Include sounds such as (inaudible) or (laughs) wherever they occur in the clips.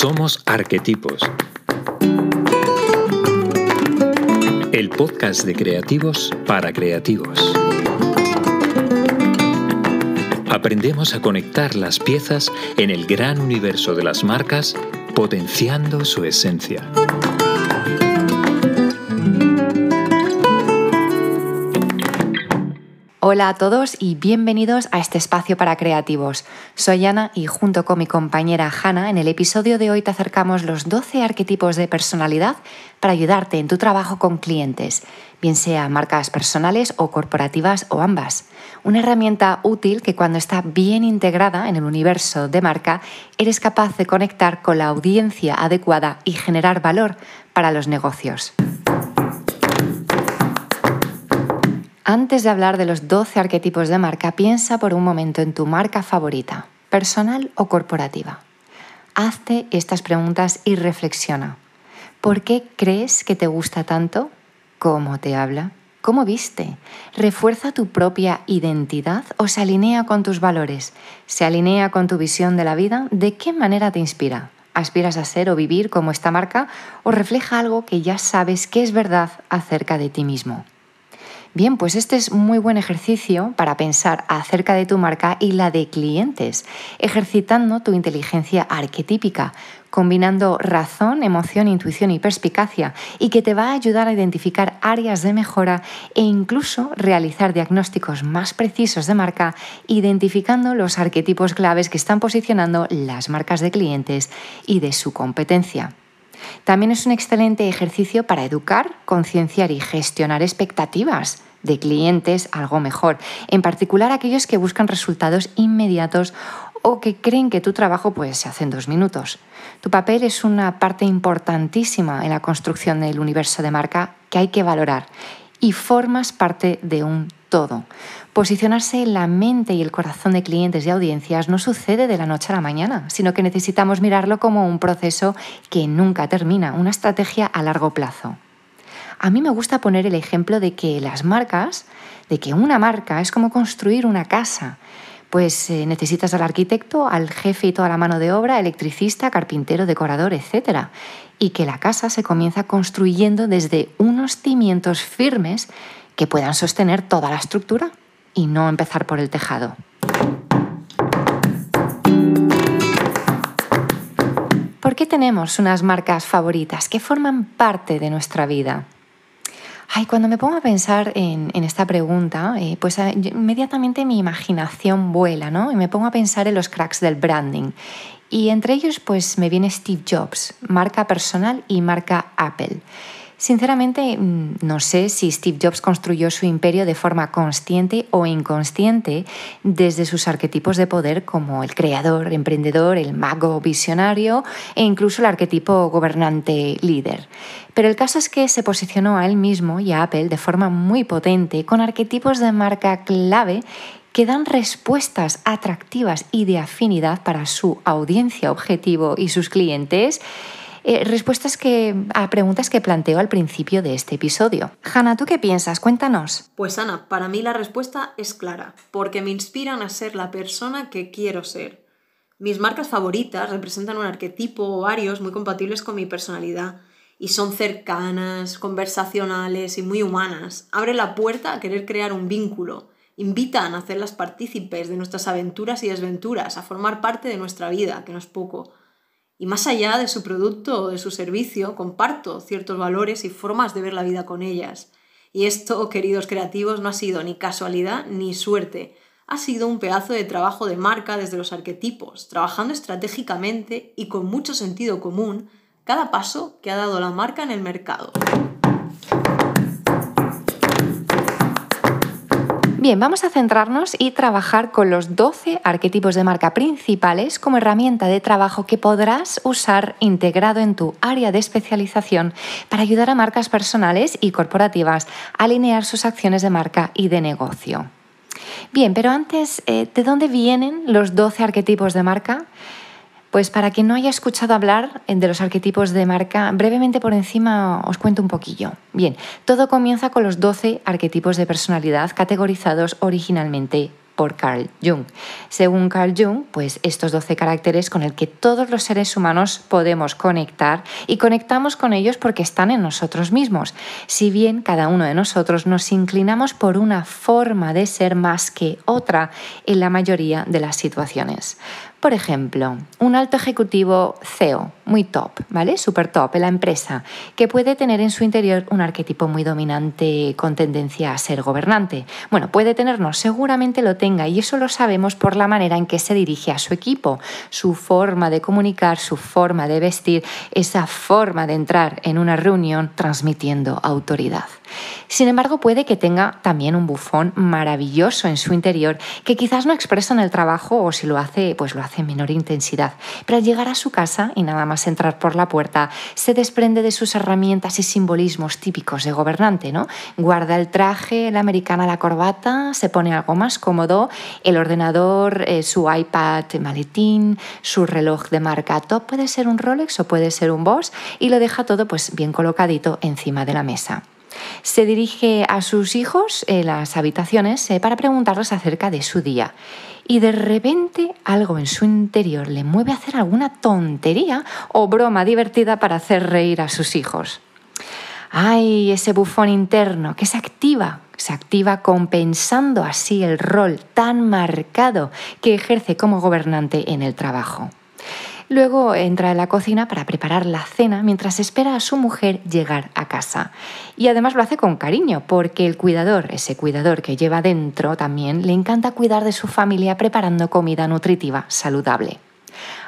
Somos Arquetipos. El podcast de creativos para creativos. Aprendemos a conectar las piezas en el gran universo de las marcas, potenciando su esencia. Hola a todos y bienvenidos a este espacio para creativos. Soy Ana y junto con mi compañera Hanna en el episodio de hoy te acercamos los 12 arquetipos de personalidad para ayudarte en tu trabajo con clientes, bien sea marcas personales o corporativas o ambas. Una herramienta útil que cuando está bien integrada en el universo de marca eres capaz de conectar con la audiencia adecuada y generar valor para los negocios. Antes de hablar de los 12 arquetipos de marca, piensa por un momento en tu marca favorita, personal o corporativa. Hazte estas preguntas y reflexiona. ¿Por qué crees que te gusta tanto? ¿Cómo te habla? ¿Cómo viste? ¿Refuerza tu propia identidad o se alinea con tus valores? ¿Se alinea con tu visión de la vida? ¿De qué manera te inspira? ¿Aspiras a ser o vivir como esta marca o refleja algo que ya sabes que es verdad acerca de ti mismo? Bien, pues este es muy buen ejercicio para pensar acerca de tu marca y la de clientes, ejercitando tu inteligencia arquetípica, combinando razón, emoción, intuición y perspicacia, y que te va a ayudar a identificar áreas de mejora e incluso realizar diagnósticos más precisos de marca, identificando los arquetipos claves que están posicionando las marcas de clientes y de su competencia. También es un excelente ejercicio para educar, concienciar y gestionar expectativas de clientes algo mejor, en particular aquellos que buscan resultados inmediatos o que creen que tu trabajo pues, se hace en dos minutos. Tu papel es una parte importantísima en la construcción del universo de marca que hay que valorar y formas parte de un todo. Posicionarse en la mente y el corazón de clientes y audiencias no sucede de la noche a la mañana, sino que necesitamos mirarlo como un proceso que nunca termina, una estrategia a largo plazo. A mí me gusta poner el ejemplo de que las marcas, de que una marca es como construir una casa. Pues eh, necesitas al arquitecto, al jefe y toda la mano de obra, electricista, carpintero, decorador, etc. Y que la casa se comienza construyendo desde unos cimientos firmes que puedan sostener toda la estructura y no empezar por el tejado. ¿Por qué tenemos unas marcas favoritas que forman parte de nuestra vida? Ay, cuando me pongo a pensar en, esta pregunta, eh, pues eh, inmediatamente mi imaginación vuela, ¿no? Y me pongo a pensar en los cracks del branding. Y entre ellos, pues me viene Steve Jobs, marca personal y marca Apple. Sinceramente, mm, no sé si Steve Jobs construyó su imperio de forma consciente o inconsciente desde sus arquetipos de poder como el creador, emprendedor, el mago visionario e incluso el arquetipo gobernante líder. Pero el caso es que se posicionó a él mismo y a Apple de forma muy potente con arquetipos de marca clave que dan respuestas atractivas y de afinidad para su audiencia objetivo y sus clientes eh, respuestas que, a preguntas que planteo al principio de este episodio. Hanna, ¿tú qué piensas? Cuéntanos. Pues Ana, para mí la respuesta es clara, porque me inspiran a ser la persona que quiero ser. Mis marcas favoritas representan un arquetipo o varios muy compatibles con mi personalidad y son cercanas, conversacionales y muy humanas. Abre la puerta a querer crear un vínculo. Invitan a hacerlas partícipes de nuestras aventuras y desventuras, a formar parte de nuestra vida, que no es poco. Y más allá de su producto o de su servicio, comparto ciertos valores y formas de ver la vida con ellas. Y esto, queridos creativos, no ha sido ni casualidad ni suerte. Ha sido un pedazo de trabajo de marca desde los arquetipos, trabajando estratégicamente y con mucho sentido común cada paso que ha dado la marca en el mercado. Bien, vamos a centrarnos y trabajar con los 12 arquetipos de marca principales como herramienta de trabajo que podrás usar integrado en tu área de especialización para ayudar a marcas personales y corporativas a alinear sus acciones de marca y de negocio. Bien, pero antes, eh, ¿de dónde vienen los 12 arquetipos de marca? Pues para quien no haya escuchado hablar de los arquetipos de marca, brevemente por encima os cuento un poquillo. Bien, todo comienza con los 12 arquetipos de personalidad categorizados originalmente por Carl Jung. Según Carl Jung, pues estos 12 caracteres con el que todos los seres humanos podemos conectar y conectamos con ellos porque están en nosotros mismos, si bien cada uno de nosotros nos inclinamos por una forma de ser más que otra en la mayoría de las situaciones. Por ejemplo, un alto ejecutivo CEO, muy top, ¿vale? Super top en la empresa, que puede tener en su interior un arquetipo muy dominante con tendencia a ser gobernante. Bueno, puede tenernos, seguramente lo tenga, y eso lo sabemos por la manera en que se dirige a su equipo, su forma de comunicar, su forma de vestir, esa forma de entrar en una reunión transmitiendo autoridad. Sin embargo, puede que tenga también un bufón maravilloso en su interior que quizás no expresa en el trabajo o si lo hace, pues lo hace en menor intensidad. Pero al llegar a su casa y nada más entrar por la puerta, se desprende de sus herramientas y simbolismos típicos de gobernante, ¿no? Guarda el traje, la americana, la corbata, se pone algo más cómodo, el ordenador, eh, su iPad maletín, su reloj de marca top, puede ser un Rolex o puede ser un Boss y lo deja todo pues bien colocadito encima de la mesa. Se dirige a sus hijos en las habitaciones eh, para preguntarles acerca de su día. Y de repente algo en su interior le mueve a hacer alguna tontería o broma divertida para hacer reír a sus hijos. ¡Ay, ese bufón interno que se activa! Se activa compensando así el rol tan marcado que ejerce como gobernante en el trabajo. Luego entra a la cocina para preparar la cena mientras espera a su mujer llegar a casa. Y además lo hace con cariño, porque el cuidador, ese cuidador que lleva dentro también, le encanta cuidar de su familia preparando comida nutritiva, saludable.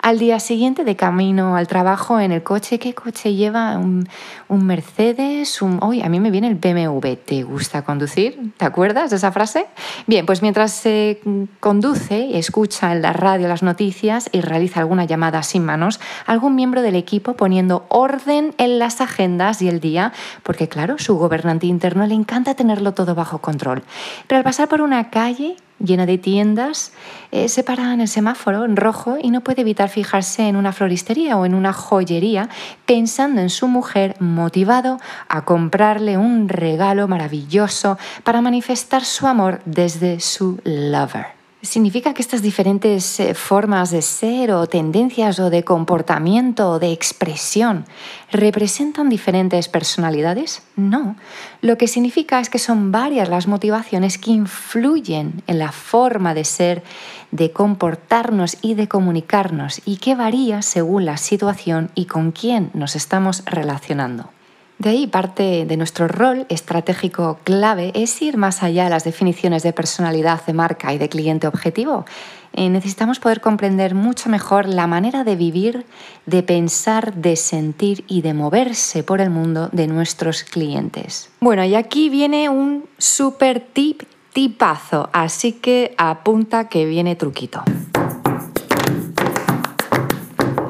Al día siguiente, de camino al trabajo en el coche, ¿qué coche lleva? Un, Mercedes, un... Uy, a mí me viene el BMW. ¿Te gusta conducir? ¿Te acuerdas de esa frase? Bien, pues mientras se conduce, escucha en la radio las noticias y realiza alguna llamada sin manos, algún miembro del equipo poniendo orden en las agendas y el día, porque claro, su gobernante interno le encanta tenerlo todo bajo control. Pero al pasar por una calle, llena de tiendas, eh, se para en el semáforo en rojo y no puede evitar fijarse en una floristería o en una joyería pensando en su mujer motivado a comprarle un regalo maravilloso para manifestar su amor desde su lover. ¿Significa que estas diferentes eh, formas de ser o tendencias o de comportamiento o de expresión representan diferentes personalidades? No. Lo que significa es que son varias las motivaciones que influyen en la forma de ser, de comportarnos y de comunicarnos y que varía según la situación y con quién nos estamos relacionando. De ahí parte de nuestro rol estratégico clave es ir más allá de las definiciones de personalidad, de marca y de cliente objetivo. Eh, necesitamos poder comprender mucho mejor la manera de vivir, de pensar, de sentir y de moverse por el mundo de nuestros clientes. Bueno, y aquí viene un super tip, tipazo, así que apunta que viene truquito.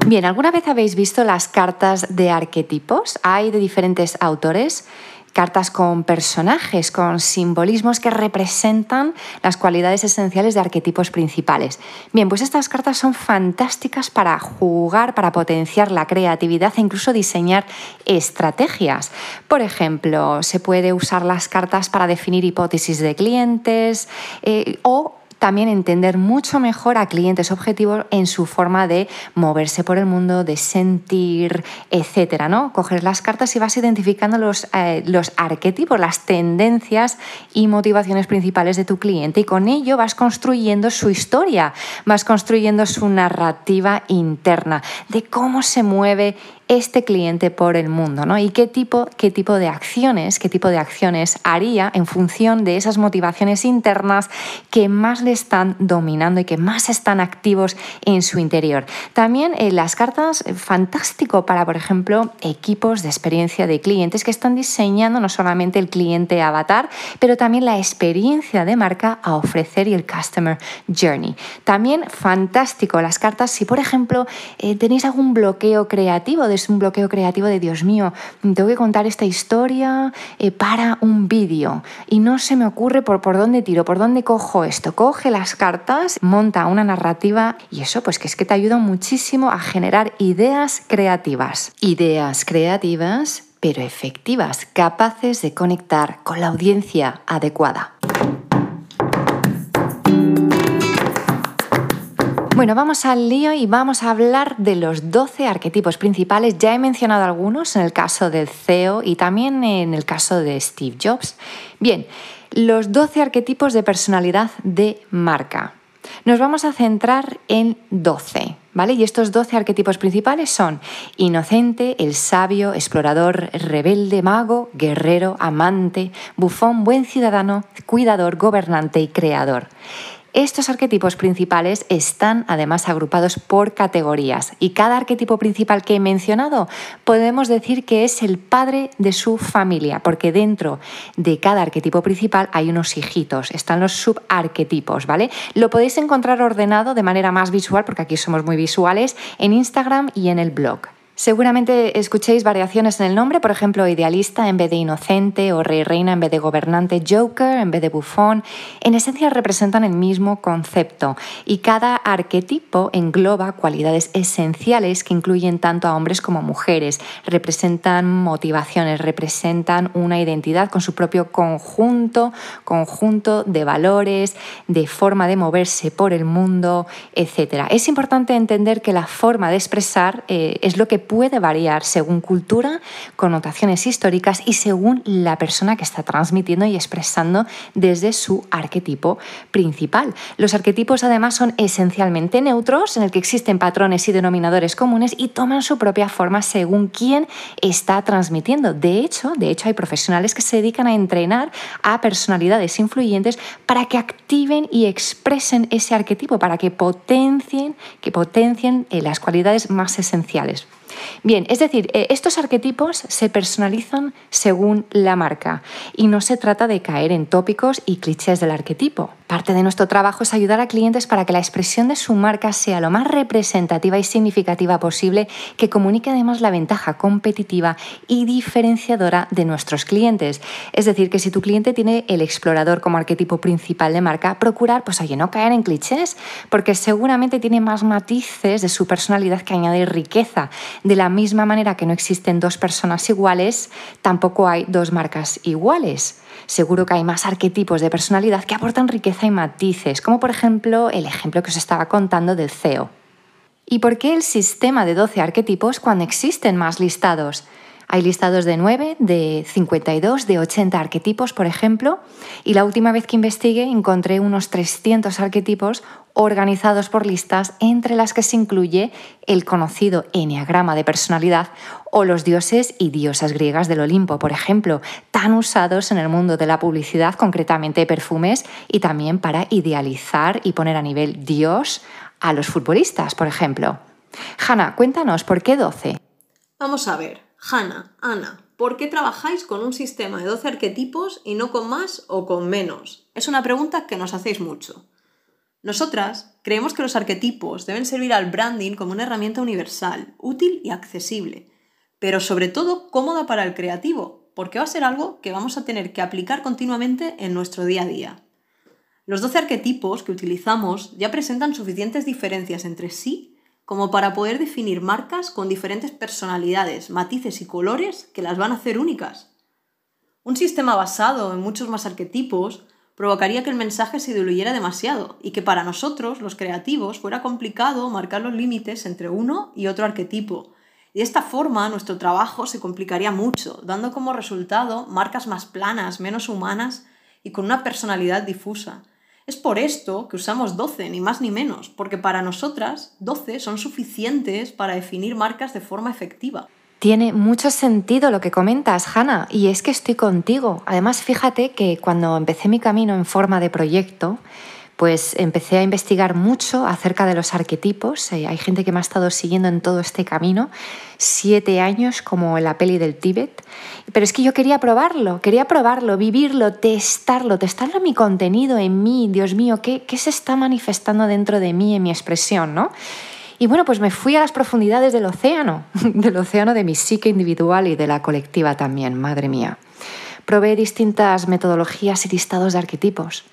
Bien, ¿alguna vez habéis visto las cartas de arquetipos? Hay de diferentes autores cartas con personajes, con simbolismos que representan las cualidades esenciales de arquetipos principales. Bien, pues estas cartas son fantásticas para jugar, para potenciar la creatividad e incluso diseñar estrategias. Por ejemplo, se puede usar las cartas para definir hipótesis de clientes eh, o también entender mucho mejor a clientes objetivos en su forma de moverse por el mundo, de sentir, etcétera, ¿no? Coger las cartas y vas identificando los, eh, los arquetipos, las tendencias y motivaciones principales de tu cliente y con ello vas construyendo su historia, vas construyendo su narrativa interna de cómo se mueve este cliente por el mundo, ¿no? Y qué tipo, qué tipo de acciones, qué tipo de acciones haría en función de esas motivaciones internas que más le están dominando y que más están activos en su interior. También eh, las cartas, eh, fantástico para, por ejemplo, equipos de experiencia de clientes que están diseñando no solamente el cliente avatar, pero también la experiencia de marca a ofrecer y el customer journey. También fantástico las cartas si, por ejemplo, eh, tenéis algún bloqueo creativo de es un bloqueo creativo de Dios mío, tengo que contar esta historia eh, para un vídeo y no se me ocurre por, por dónde tiro, por dónde cojo esto. Coge las cartas, monta una narrativa y eso pues que es que te ayuda muchísimo a generar ideas creativas. Ideas creativas pero efectivas, capaces de conectar con la audiencia adecuada. Bueno, vamos al lío y vamos a hablar de los 12 arquetipos principales. Ya he mencionado algunos en el caso del CEO y también en el caso de Steve Jobs. Bien, los 12 arquetipos de personalidad de marca. Nos vamos a centrar en 12, ¿vale? Y estos 12 arquetipos principales son inocente, el sabio, explorador, rebelde, mago, guerrero, amante, bufón, buen ciudadano, cuidador, gobernante y creador. Estos arquetipos principales están además agrupados por categorías y cada arquetipo principal que he mencionado podemos decir que es el padre de su familia, porque dentro de cada arquetipo principal hay unos hijitos, están los subarquetipos, ¿vale? Lo podéis encontrar ordenado de manera más visual, porque aquí somos muy visuales, en Instagram y en el blog. Seguramente escuchéis variaciones en el nombre, por ejemplo, idealista en vez de inocente o rey reina en vez de gobernante, joker en vez de bufón. En esencia representan el mismo concepto y cada arquetipo engloba cualidades esenciales que incluyen tanto a hombres como a mujeres. Representan motivaciones, representan una identidad con su propio conjunto, conjunto de valores, de forma de moverse por el mundo, etc. Es importante entender que la forma de expresar eh, es lo que puede variar según cultura, connotaciones históricas y según la persona que está transmitiendo y expresando desde su arquetipo principal. Los arquetipos además son esencialmente neutros, en el que existen patrones y denominadores comunes y toman su propia forma según quién está transmitiendo. De hecho, de hecho hay profesionales que se dedican a entrenar a personalidades influyentes para que activen y expresen ese arquetipo, para que potencien, que potencien eh, las cualidades más esenciales. Bien, es decir, eh, estos arquetipos se personalizan según la marca y no se trata de caer en tópicos y clichés del arquetipo. Parte de nuestro trabajo es ayudar a clientes para que la expresión de su marca sea lo más representativa y significativa posible, que comunique además la ventaja competitiva y diferenciadora de nuestros clientes. Es decir, que si tu cliente tiene el explorador como arquetipo principal de marca, procurar, pues oye, no caer en clichés, porque seguramente tiene más matices de su personalidad que añadir riqueza. De la misma manera que no existen dos personas iguales, tampoco hay dos marcas iguales. Seguro que hay más arquetipos de personalidad que aportan riqueza y matices, como por ejemplo el ejemplo que os estaba contando del CEO. ¿Y por qué el sistema de 12 arquetipos cuando existen más listados? Hay listados de 9, de 52, de 80 arquetipos, por ejemplo, y la última vez que investigué encontré unos 300 arquetipos organizados por listas entre las que se incluye el conocido enneagrama de personalidad o los dioses y diosas griegas del Olimpo, por ejemplo, tan usados en el mundo de la publicidad, concretamente perfumes, y también para idealizar y poner a nivel dios a los futbolistas, por ejemplo. Hanna, cuéntanos, ¿por qué 12? Vamos a ver. Hanna, Ana, ¿por qué trabajáis con un sistema de 12 arquetipos y no con más o con menos? Es una pregunta que nos hacéis mucho. Nosotras creemos que los arquetipos deben servir al branding como una herramienta universal, útil y accesible, pero sobre todo cómoda para el creativo, porque va a ser algo que vamos a tener que aplicar continuamente en nuestro día a día. Los 12 arquetipos que utilizamos ya presentan suficientes diferencias entre sí como para poder definir marcas con diferentes personalidades, matices y colores que las van a hacer únicas. Un sistema basado en muchos más arquetipos provocaría que el mensaje se diluyera demasiado y que para nosotros, los creativos, fuera complicado marcar los límites entre uno y otro arquetipo. De esta forma nuestro trabajo se complicaría mucho, dando como resultado marcas más planas, menos humanas y con una personalidad difusa. Es por esto que usamos 12, ni más ni menos, porque para nosotras 12 son suficientes para definir marcas de forma efectiva. Tiene mucho sentido lo que comentas, Hanna, y es que estoy contigo. Además, fíjate que cuando empecé mi camino en forma de proyecto, pues empecé a investigar mucho acerca de los arquetipos. Eh, hay gente que me ha estado siguiendo en todo este camino, siete años como en la peli del Tíbet. Pero es que yo quería probarlo, quería probarlo, vivirlo, testarlo, testarlo en mi contenido, en mí, Dios mío, ¿qué, qué se está manifestando dentro de mí, en mi expresión, ¿no? Y bueno, pues me fui a las profundidades del océano, (laughs) del océano de mi psique individual y de la colectiva también, madre mía. Probé distintas metodologías y listados de arquetipos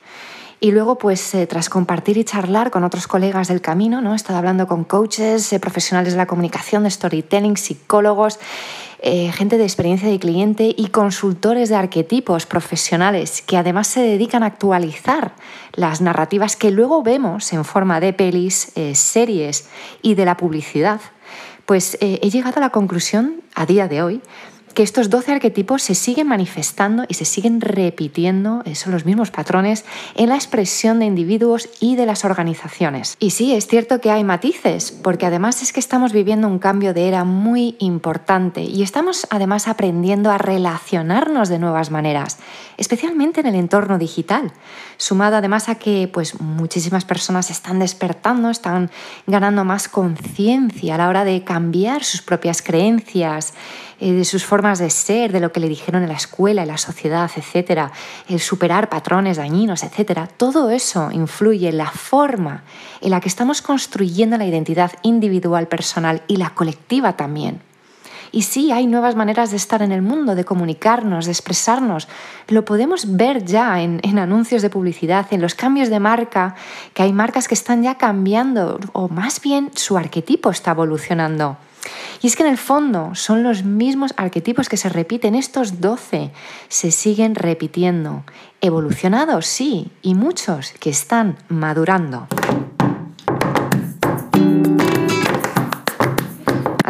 Y luego, pues eh, tras compartir y charlar con otros colegas del camino, ¿no? he estado hablando con coaches, eh, profesionales de la comunicación, de storytelling, psicólogos, eh, gente de experiencia de cliente y consultores de arquetipos profesionales que además se dedican a actualizar las narrativas que luego vemos en forma de pelis, series y de la publicidad. Pues he llegado a la conclusión a día de hoy que estos 12 arquetipos se siguen manifestando y se siguen repitiendo, eh, son los mismos patrones, en la expresión de individuos y de las organizaciones. Y sí, es cierto que hay matices, porque además es que estamos viviendo un cambio de era muy importante y estamos además aprendiendo a relacionarnos de nuevas maneras, especialmente en el entorno digital, sumado además a que pues, muchísimas personas están despertando, están ganando más conciencia a la hora de cambiar sus propias creencias, eh, de sus formas de ser, de lo que le dijeron en la escuela, en la sociedad, etcétera, el superar patrones dañinos, etcétera. Todo eso influye en la forma en la que estamos construyendo la identidad individual, personal y la colectiva también. Y sí, hay nuevas maneras de estar en el mundo, de comunicarnos, de expresarnos. Lo podemos ver ya en, anuncios de publicidad, en los cambios de marca, que hay marcas que están ya cambiando, o más bien su arquetipo está evolucionando. Y es que en el fondo son los mismos arquetipos que se repiten, estos 12 se siguen repitiendo, evolucionados sí, y muchos que están madurando.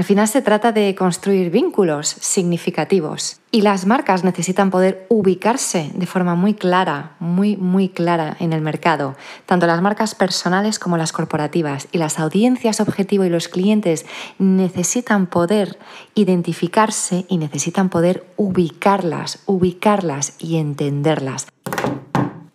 Final se trata de construir vínculos significativos y las marcas necesitan poder ubicarse de forma muy clara, muy, muy clara en el mercado, tanto las marcas personales como las corporativas. Y las audiencias objetivo y los clientes necesitan poder identificarse y necesitan poder ubicarlas, ubicarlas y entenderlas.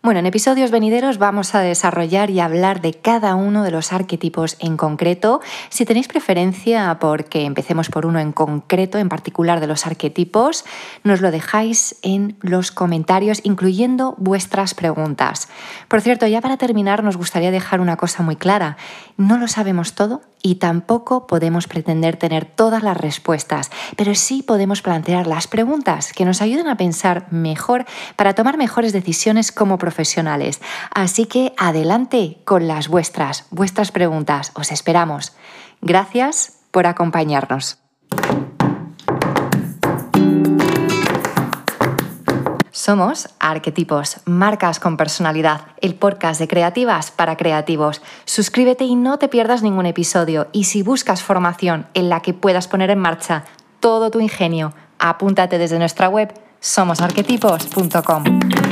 Bueno, en episodios venideros vamos a desarrollar y hablar de cada uno de los arquetipos en concreto. Si tenéis preferencia porque empecemos por uno en concreto, en particular de los arquetipos, nos lo dejáis en los comentarios, incluyendo vuestras preguntas. Por cierto, ya para terminar, nos gustaría dejar una cosa muy clara. No lo sabemos todo y tampoco podemos pretender tener todas las respuestas, pero sí podemos plantear las preguntas que nos ayuden a pensar mejor para tomar mejores decisiones como profesionales. Así que adelante con las vuestras, vuestras preguntas. Os esperamos. Gracias por acompañarnos. Somos Arquetipos, marcas con personalidad, el podcast de creativas para creativos. Suscríbete y no te pierdas ningún episodio. Y si buscas formación en la que puedas poner en marcha todo tu ingenio, apúntate desde nuestra web somosarquetipos.com.